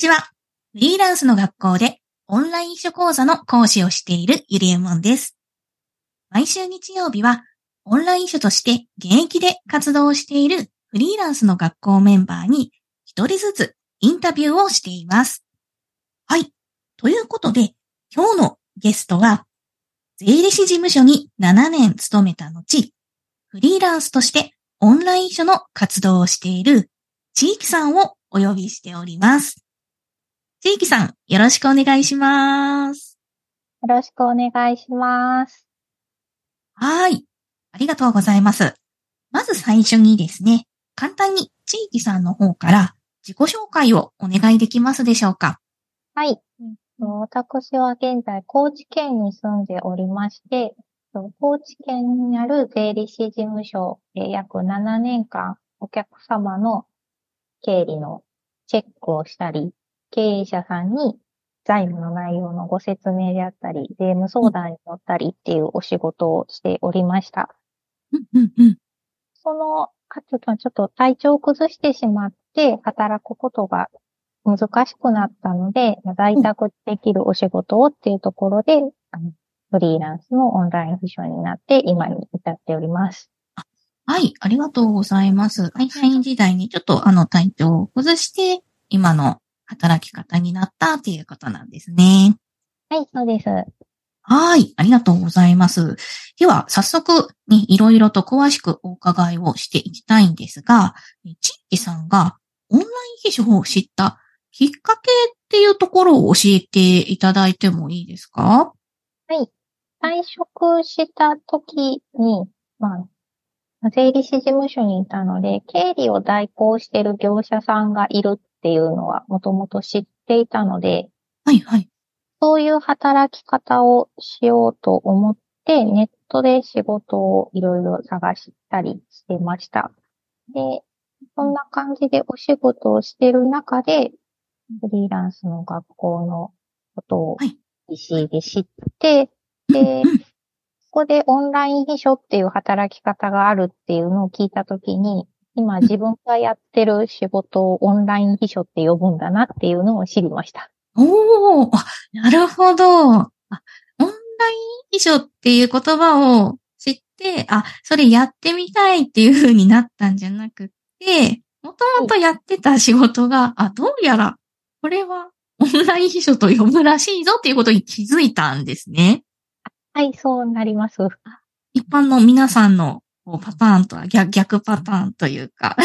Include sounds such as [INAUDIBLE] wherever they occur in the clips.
ちは。フリーランスの学校でオンライン秘書講座の講師をしているゆりえもんです。毎週日曜日はオンライン書として現役で活動しているフリーランスの学校メンバーに一人ずつインタビューをしています。はい。ということで、今日のゲストは、税理士事務所に7年勤めた後、フリーランスとしてオンライン書の活動をしている地域さんをお呼びしております。地域さん、よろしくお願いします。よろしくお願いします。はい。ありがとうございます。まず最初にですね、簡単に地域さんの方から自己紹介をお願いできますでしょうか？はい。私は現在、高知県に住んでおりまして、高知県にある税理士事務所で約7年間お客様の経理のチェックをしたり、経営者さんに財務の内容のご説明であったり、税務相談に乗ったりっていうお仕事をしておりました。その後とちょっと体調を崩してしまって働くことが難しくなったので、在宅できるお仕事をっていうところで、フリーランスのオンライン秘書になって今に至っております。はい、ありがとうございます。会社員時代にちょっとあの体調を崩して、今の働き方になったっていうことなんですね。はい、そうです。はい、ありがとうございます。では、早速、ね、いろいろと詳しくお伺いをしていきたいんですが、ちっきさんがオンライン秘書を知ったきっかけっていうところを教えていただいてもいいですか？はい。退職した時に、まあ、税理士事務所にいたので、経理を代行している業者さんがいるっていうのはもともと知っていたので、はいはい。そういう働き方をしようと思って、ネットで仕事をいろいろ探したりしてました。で、そんな感じでお仕事をしてる中で、フリーランスの学校のことを EC で知って、で、[LAUGHS] ここでオンライン秘書っていう働き方があるっていうのを聞いたときに、今自分がやってる仕事をオンライン秘書って呼ぶんだなっていうのを知りました。おお、あ、なるほど。あ、オンライン秘書っていう言葉を知って、あ、それやってみたいっていう風になったんじゃなくて、もともとやってた仕事が、あ、どうやら、これはオンライン秘書と呼ぶらしいぞっていうことに気づいたんですね。はい、そうなります。一般の皆さんのパターンとは逆逆パターンというか、は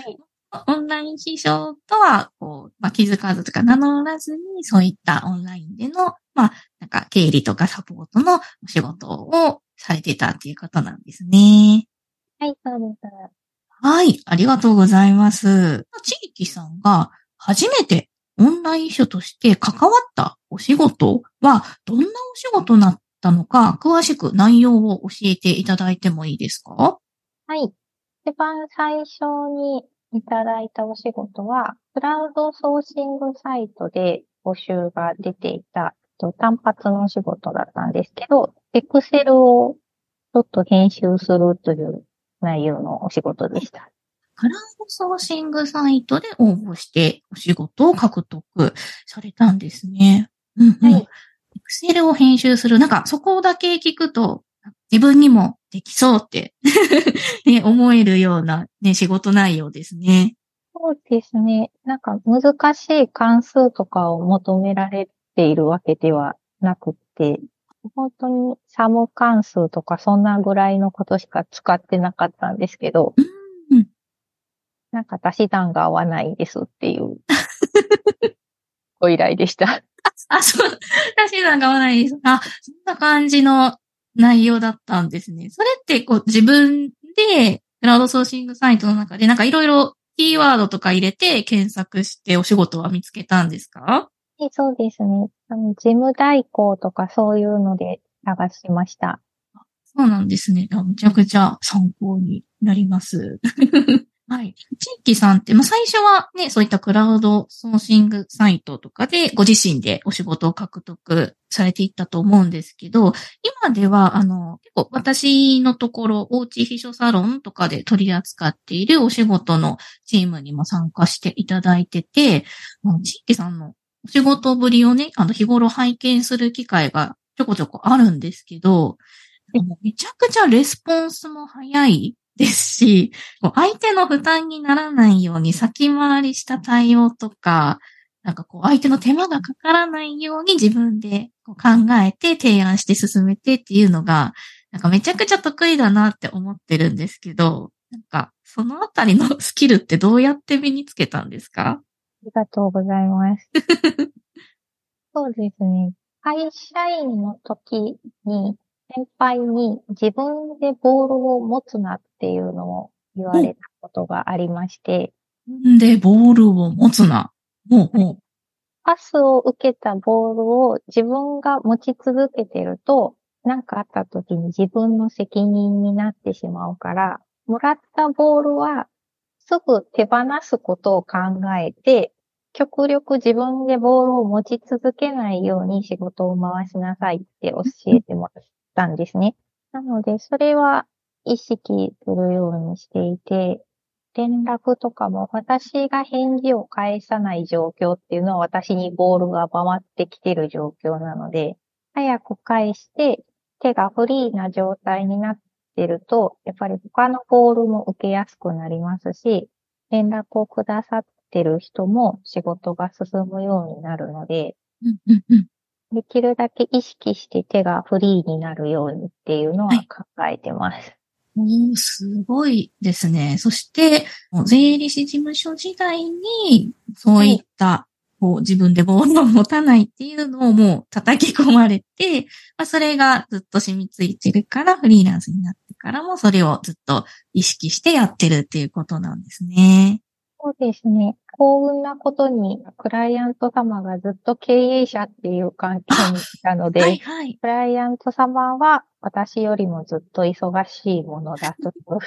い、オンライン秘書とはこう、まあ、気づかずとか名乗らずに、そういったオンラインでの、まあ、なんか経理とかサポートのお仕事をされてたっていうことなんですね。はい、そうです。はい、ありがとうございます。地域さんが初めてオンライン秘書として関わったお仕事はどんなお仕事なったのか、詳しく内容を教えていただいてもいいですか？はい。一番最初にいただいたお仕事は、クラウドソーシングサイトで募集が出ていた単発のお仕事だったんですけど、エクセルをちょっと編集するという内容のお仕事でした。クラウドソーシングサイトで応募してお仕事を獲得されたんですね。うんうん、はい。エクセルを編集する。なんか、そこだけ聞くと、自分にもできそうって [LAUGHS] ね、思えるような、ね、仕事内容ですね。そうですね。なんか難しい関数とかを求められているわけではなくて、本当にサム関数とかそんなぐらいのことしか使ってなかったんですけど、うん、なんか足し算が合わないですっていうご依頼でした。あ、そう、足し算が合わないです。あ、そんな感じの内容だったんですね。それってこう自分でクラウドソーシングサイトの中でなんかいろいろキーワードとか入れて検索してお仕事は見つけたんですか？そうですね。あの、事務代行とかそういうので探しました。そうなんですね。めちゃくちゃ参考になります。はい。地域さんって、まあ、最初はね、そういったクラウドソーシングサイトとかでご自身でお仕事を獲得されていったと思うんですけど、今では、あの、結構私のところ、おうち秘書サロンとかで取り扱っているお仕事のチームにも参加していただいてて、地域さんのお仕事ぶりをね、あの、日頃拝見する機会がちょこちょこあるんですけど、めちゃくちゃレスポンスも早いですし、相手の負担にならないように先回りした対応とか、なんかこう相手の手間がかからないように自分でこう考えて提案して進めてっていうのが、なんかめちゃくちゃ得意だなって思ってるんですけど、なんかそのあたりの [LAUGHS] スキルってどうやって身につけたんですか？ありがとうございます。[LAUGHS] そうですね。会社員の時に先輩に自分でボールを持つなっていうのを言われたことがありまして。で、ボールを持つな。もう、もう。パスを受けたボールを自分が持ち続けてると、何かあった時に自分の責任になってしまうから、もらったボールはすぐ手放すことを考えて、極力自分でボールを持ち続けないように仕事を回しなさいって教えてもらったんですね。なので、それは意識するようにしていて、連絡とかも私が返事を返さない状況っていうのは私にボールが回ってきてる状況なので、早く返して手がフリーな状態になってると、やっぱり他のボールも受けやすくなりますし、連絡をくださってる人も仕事が進むようになるので、できるだけ意識して手がフリーになるようにっていうのは考えてます。はい、おすごいですね。そして、税理士事務所時代に、そういった、はい、こう自分でボールを持たないっていうのをもう叩き込まれて、まあ、それがずっと染みついてるから、フリーランスになってからもそれをずっと意識してやってるっていうことなんですね。そうですね。幸運なことに、クライアント様がずっと経営者っていう関係にいたので、はいはい、クライアント様は私よりもずっと忙しいものだという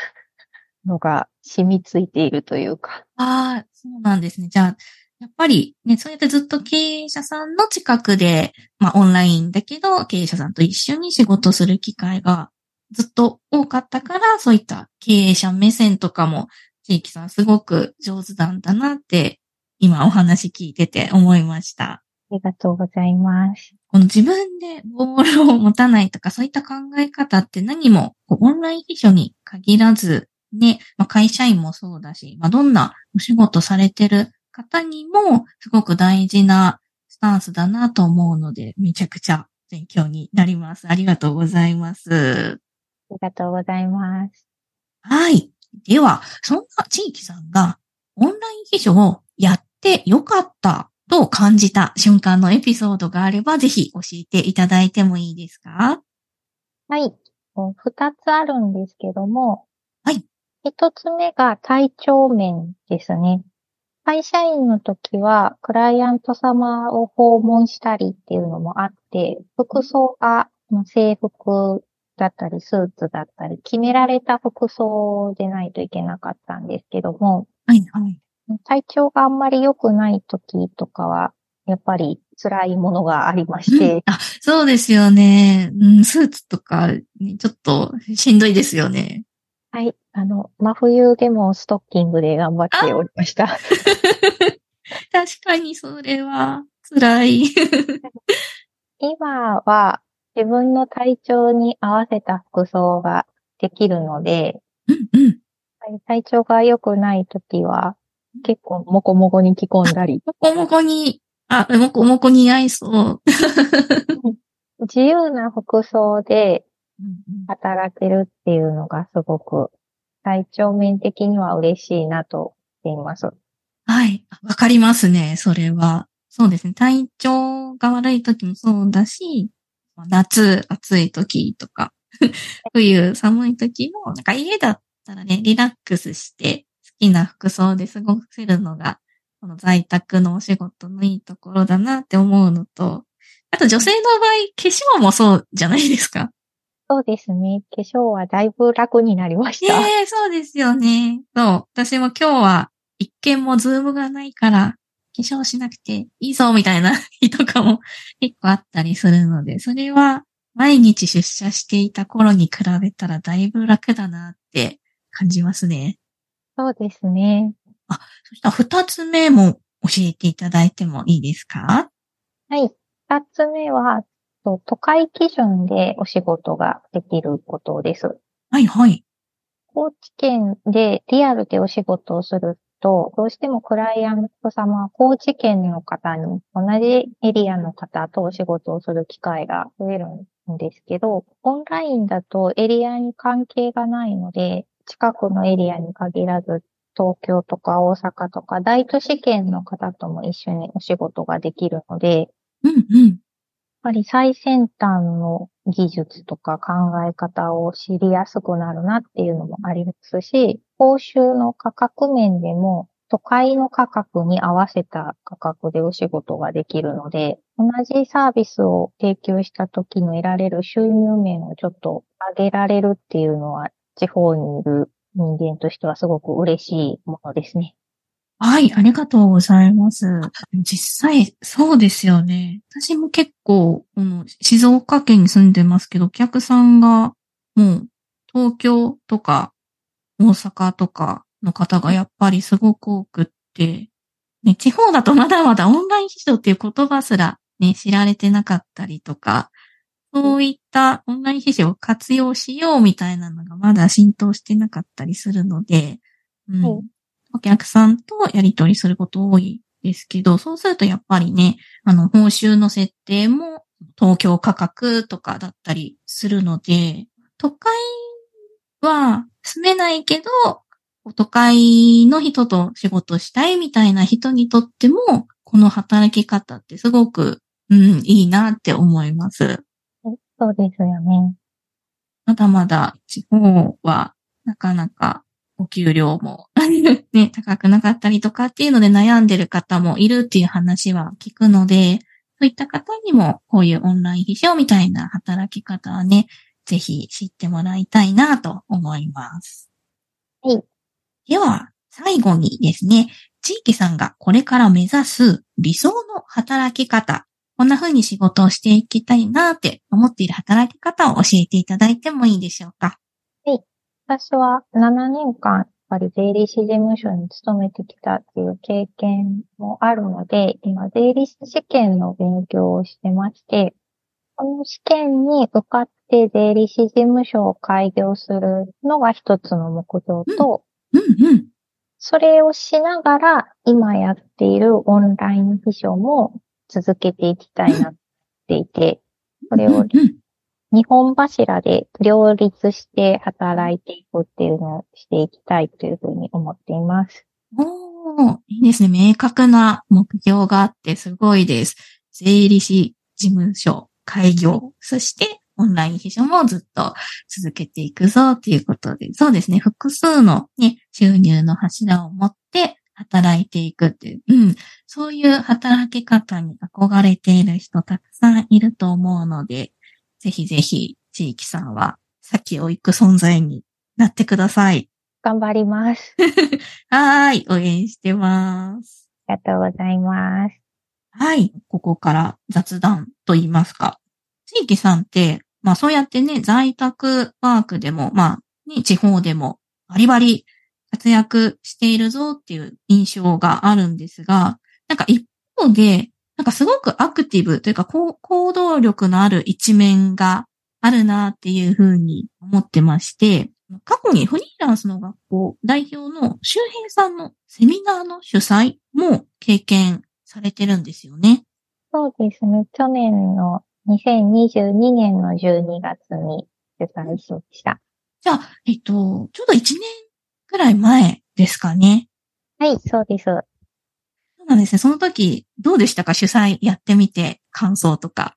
のが染みついているというか。ああ、そうなんですね。じゃあ、やっぱりね、そうやってずっと経営者さんの近くで、まあオンラインだけど、経営者さんと一緒に仕事する機会がずっと多かったから、そういった経営者目線とかも地域さんすごく上手なんだなって、今お話聞いてて思いました。ありがとうございます。この自分でボールを持たないとか、そういった考え方って何も、オンライン秘書に限らず、ね、まあ、会社員もそうだし、まあ、どんなお仕事されてる方にも、すごく大事なスタンスだなと思うので、めちゃくちゃ勉強になります。ありがとうございます。ありがとうございます。はい。では、そんな地域さんがオンライン秘書をやってよかったと感じた瞬間のエピソードがあれば、ぜひ教えていただいてもいいですか？はい。二つあるんですけども、はい。一つ目が体調面ですね。会社員の時は、クライアント様を訪問したりっていうのもあって、服装が制服だったり、スーツだったり、決められた服装でないといけなかったんですけども、はいはい。体調があんまり良くない時とかは、やっぱり辛いものがありまして。うん、あ、そうですよね。うん、スーツとか、ちょっとしんどいですよね。はい。あの、真冬でもストッキングで頑張っておりました。確かにそれは辛い。[LAUGHS] 今は、自分の体調に合わせた服装ができるので、うんうん、体調が良くないときは、結構もこもこに着込んだり。もこもこに、あ、もこもこに合いそう。[LAUGHS] 自由な服装で働けるっていうのがすごく体調面的には嬉しいなと言います。はい。わかりますね、それは。そうですね。体調が悪い時もそうだし、夏暑い時とか、[LAUGHS] 冬寒い時も、なんか家だったらね、リラックスして好きな服装で過ごせるのが、この在宅のお仕事のいいところだなって思うのと、あと女性の場合、化粧もそうじゃないですか。そうですね。化粧はだいぶ楽になりました。ええそうですよね。そう。私も今日は一見もズームがないから、化粧しなくていいぞみたいな [LAUGHS] 日とかも [LAUGHS] 結構あったりするので、それは毎日出社していた頃に比べたらだいぶ楽だなって感じますね。そうですね。そしたら二つ目も教えていただいてもいいですか？はい。二つ目は、と都会基準でお仕事ができることです。はいはい。高知県でリアルでお仕事をすると、どうしてもクライアント様は高知県の方に同じエリアの方とお仕事をする機会が増えるんですけど、オンラインだとエリアに関係がないので、近くのエリアに限らず、東京とか大阪とか大都市圏の方とも一緒にお仕事ができるので、うんうん。やっぱり最先端の技術とか考え方を知りやすくなるなっていうのもありますし、報酬の価格面でも都会の価格に合わせた価格でお仕事ができるので、同じサービスを提供した時の得られる収入面をちょっと上げられるっていうのは地方にいる人間としてはすごく嬉しいものですね。はい、ありがとうございます。実際、そうですよね。私も結構、この静岡県に住んでますけど、お客さんがもう東京とか大阪とかの方がやっぱりすごく多くって、ね、地方だとまだまだオンライン秘書っていう言葉すらね、知られてなかったりとか、そういったオンライン秘書を活用しようみたいなのがまだ浸透してなかったりするので、うんはいお客さんとやり取りすること多いですけど、そうするとやっぱりね、あの、報酬の設定も東京価格とかだったりするので、都会は住めないけど、都会の人と仕事したいみたいな人にとっても、この働き方ってすごく、うん、いいなって思います。そうですよね。まだまだ地方はなかなかお給料も [LAUGHS] ね、高くなかったりとかっていうので悩んでる方もいるっていう話は聞くので、そういった方にもこういうオンライン秘書みたいな働き方はね、ぜひ知ってもらいたいなと思います。はい。では、最後にですね、地域さんがこれから目指す理想の働き方、こんな風に仕事をしていきたいなって思っている働き方を教えていただいてもいいでしょうか？私は7年間、やっぱり税理士事務所に勤めてきたっていう経験もあるので、今、税理士試験の勉強をしてまして、この試験に受かって税理士事務所を開業するのが一つの目標と、うんうん。それをしながら、今やっているオンライン秘書も続けていきたいなっていて、それを日本柱で両立して働いていくっていうのをしていきたいというふうに思っています。おー、いいですね。明確な目標があってすごいです。税理士事務所開業、そしてオンライン秘書もずっと続けていくぞっていうことで、そうですね。複数のね、収入の柱を持って働いていくっていう、うん。そういう働き方に憧れている人たくさんいると思うので、ぜひぜひ地域さんは先を行く存在になってください。頑張ります。[LAUGHS] はーい、応援してます。ありがとうございます。はい、ここから雑談と言いますか。地域さんって、まあそうやってね、在宅ワークでも、まあ、ね、地方でもバリバリ活躍しているぞっていう印象があるんですが、なんか一方で、なんかすごくアクティブというか、行動力のある一面があるなっていうふうに思ってまして、過去にフリーランスの学校代表の周平さんのセミナーの主催も経験されてるんですよね。そうですね。去年の2022年の12月に主催しました。じゃあ、えっと、ちょうど1年くらい前ですかね。はい、そうです。そうなんですね。その時、どうでしたか？主催やってみて、感想とか。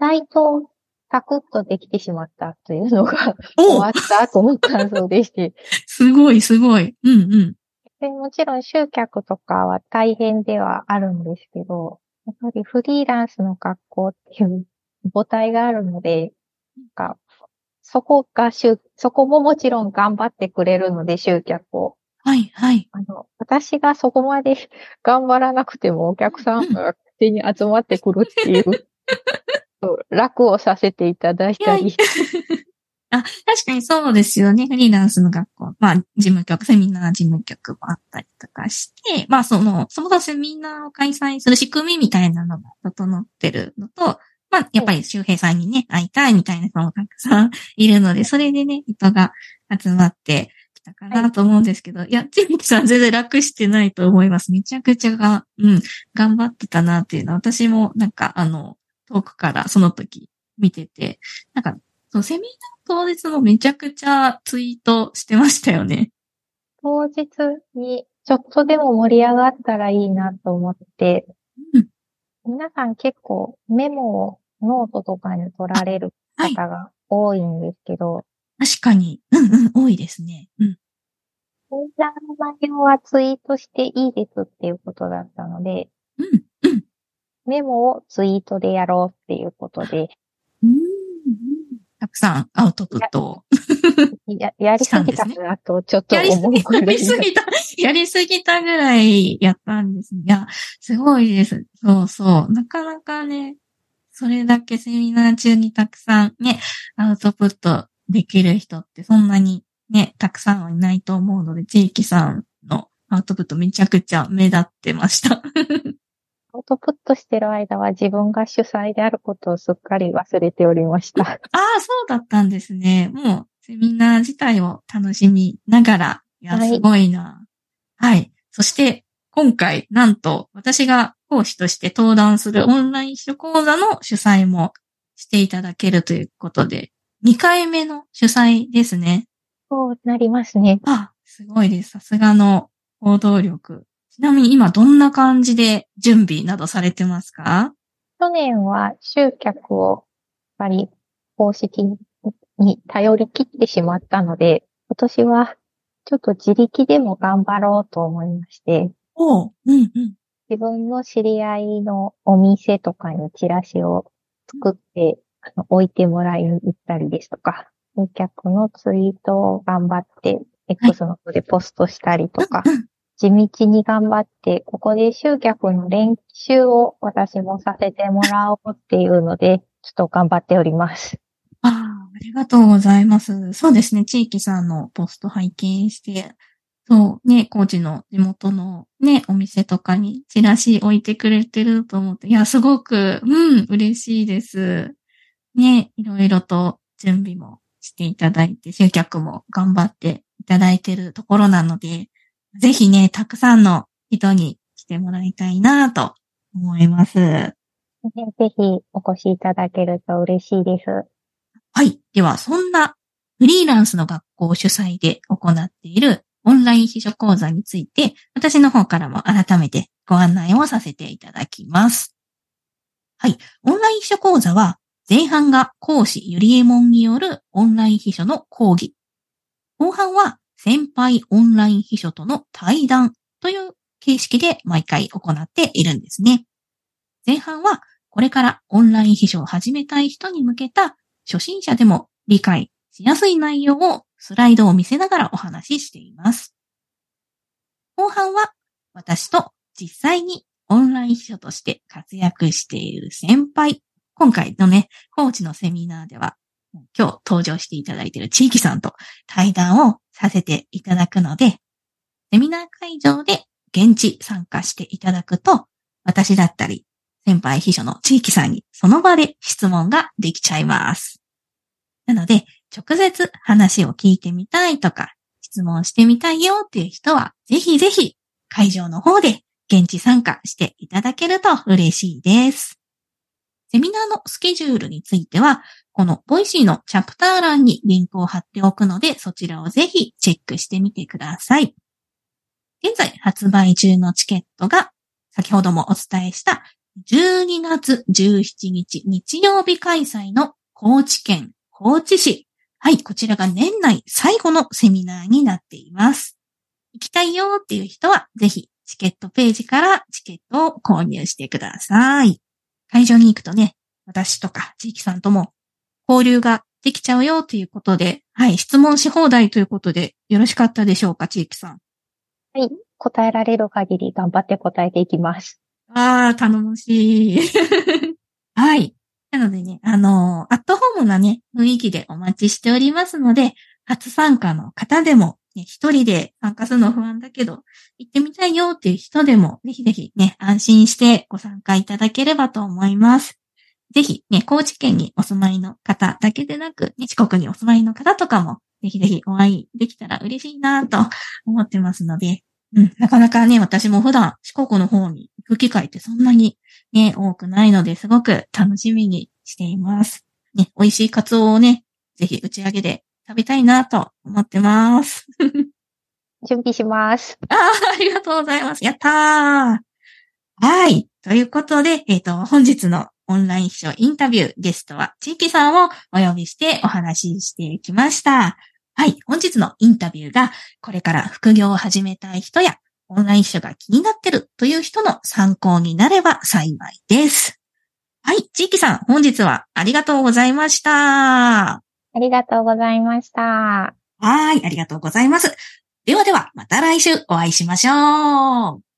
意外とサクッとできてしまったというのが終わった後の感想でして。[LAUGHS] すごい、すごい。うんうん。でもちろん集客とかは大変ではあるんですけど、やっぱりフリーランスの学校っていう母体があるので、なんかそこが集、そこももちろん頑張ってくれるので、集客を。はい、はい。あの、私がそこまで頑張らなくてもお客さんが勝手に集まってくるっていう、[LAUGHS] 楽をさせていただいたいやり。[LAUGHS] あ、確かにそうですよね。フリーランスの学校。まあ、事務局、セミナー事務局もあったりとかして、まあ、その、そもそもセミナーを開催する仕組みみたいなのが整ってるのと、まあ、やっぱり周平さんにね、会いたいみたいな人もたくさんいるので、それでね、人が集まってきたかなと思うんですけど、い、や、チミキさん全然楽してないと思います。めちゃくちゃが、うん、頑張ってたなっていうのは、私もなんか、あの、遠くからその時見てて、なんか、そう、セミナー当日もめちゃくちゃツイートしてましたよね。当日にちょっとでも盛り上がったらいいなと思って、うん皆さん結構メモをノートとかに取られるはい。方が多いんですけど、確かに。うんうん、多いですね。うん。セミナーの内容はツイートしていいですっていうことだったので、うん、うん。メモをツイートでやろうっていうことで、うんうんたくさんアウトプットを。ややりすぎたなとちょっとやりすぎ、思うぐらい [LAUGHS] やりすぎた、[LAUGHS] やりすぎたぐらいやったんですね。いや、すごいです。そうそう。なかなかね、それだけセミナー中にたくさんね、アウトプットできる人ってそんなにね、たくさんはいないと思うので、地域さんのアウトプットめちゃくちゃ目立ってました。[LAUGHS] アウトプットしてる間は自分が主催であることをすっかり忘れておりました。[LAUGHS] ああ、そうだったんですね。もう、セミナー自体を楽しみながら、いや、はいすごいな。はい。そして、今回、なんと、私が講師として登壇するオンライン書講座の主催もしていただけるということで、2回目の主催ですね。そうなりますね。あ、すごいです。さすがの行動力。ちなみに今どんな感じで準備などされてますか？去年は集客をやっぱり公式に頼り切ってしまったので、今年はちょっと自力でも頑張ろうと思いまして、おう、うんうん。自分の知り合いのお店とかにチラシを作って、置いてもらいに行ったりですとか、集客のツイートを頑張って、X の方でポストしたりとか、うんうん地道に頑張って、ここで集客の練習を私もさせてもらおうっていうので、ちょっと頑張っております。ああ、ありがとうございます。そうですね。地域さんのポスト拝見して、そうね、高知の地元のね、お店とかにチラシ置いてくれてると思って、いや、すごく、うん、嬉しいです。ね、いろいろと準備もしていただいて、集客も頑張っていただいてるところなので、ぜひね、たくさんの人に来てもらいたいなと思います。ぜひお越しいただけると嬉しいです。はい。では、そんなフリーランスの学校主催で行っているオンライン秘書講座について、私の方からも改めてご案内をさせていただきます。はい。オンライン秘書講座は、前半が講師ゆりえもんによるオンライン秘書の講義。後半は先輩オンライン秘書との対談という形式で毎回行っているんですね。前半はこれからオンライン秘書を始めたい人に向けた初心者でも理解しやすい内容をスライドを見せながらお話ししています。後半は私と実際にオンライン秘書として活躍している先輩。今回のね、コーチのセミナーでは今日登場していただいている地域さんと対談をさせていただくので、セミナー会場で現地参加していただくと、私だったり先輩秘書の地域さんにその場で質問ができちゃいます。なので、直接話を聞いてみたいとか、質問してみたいよっていう人は、ぜひぜひ会場の方で現地参加していただけると嬉しいです。セミナーのスケジュールについては、この Voicy のチャプター欄にリンクを貼っておくので、そちらをぜひチェックしてみてください。現在発売中のチケットが、先ほどもお伝えした12月17日日曜日開催の高知県高知市。はい、こちらが年内最後のセミナーになっています。行きたいよっていう人は、ぜひチケットページからチケットを購入してください。会場に行くとね、私とか地域さんとも交流ができちゃうよということで、はい、質問し放題ということで、よろしかったでしょうか、地域さん。はい。答えられる限り頑張って答えていきます。ああ、頼もしい。[LAUGHS] はい。なのでね、あのーアットホームなね、雰囲気でお待ちしておりますので、初参加の方でも、ね、一人で参加するの不安だけど、行ってみたいよっていう人でも、ぜひぜひね、安心してご参加いただければと思います。ぜひね、高知県にお住まいの方だけでなく、ね、四国にお住まいの方とかも、ぜひぜひお会いできたら嬉しいなと思ってますので、うん、なかなかね、私も普段四国の方に行く機会ってそんなにね、多くないので、すごく楽しみにしています。ね、美味しいカツオをね、ぜひ打ち上げで食べたいなと思ってます。[LAUGHS] 準備します。ああ、ありがとうございます。やったー。はい。ということで、えっ、と、本日のオンライン秘書インタビューゲストは地域さんをお呼びしてお話ししてきました。はい。本日のインタビューが、これから副業を始めたい人や、オンライン秘書が気になってるという人の参考になれば幸いです。はい。地域さん、本日はありがとうございました。ありがとうございました。はい。ありがとうございます。ではでは、また来週お会いしましょう。